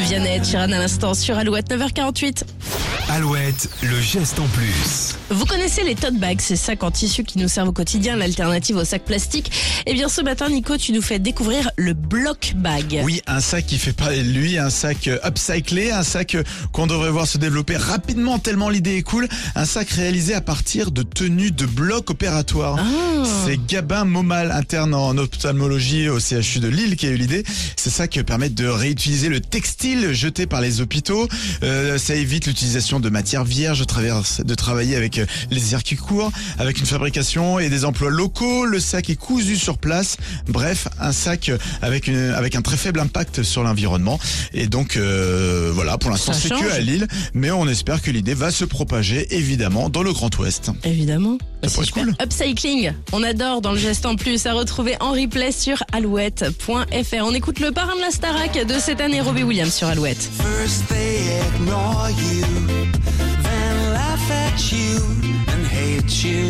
Vianney, Chiran à l'instant sur Alouette 9h48. Alouette, le geste en plus. Vous connaissez les tote bags, ces sacs en tissu qui nous servent au quotidien, l'alternative aux sacs plastiques. Eh bien ce matin, Nico, tu nous fais découvrir le block bag. Oui, un sac qui fait parler de lui, un sac euh, upcyclé, un sac euh, qu'on devrait voir se développer rapidement tellement l'idée est cool. Un sac réalisé à partir de tenues de blocs opératoires. Ah. C'est Gabin Momal, interne en ophtalmologie au CHU de Lille, qui a eu l'idée. Ces sacs permettent de réutiliser le textile jeté par les hôpitaux. Euh, ça évite l'utilisation de matières vierges, de travailler avec euh, les circuits courts, avec une fabrication et des emplois locaux. Le sac est cousu sur place. Bref, un sac euh, avec, une, avec un très faible impact sur l'environnement. Et donc, euh, voilà, pour l'instant, c'est que à Lille. Mais on espère que l'idée va se propager, évidemment, dans le Grand Ouest. Évidemment. Ça C'est pourrait être super. cool. Upcycling, on adore dans le geste en plus à retrouver en replay sur alouette.fr. On écoute le parrain de la Starac de cette année, Robbie Williams sur Alouette. First they ignore you, then laugh at you and hate you.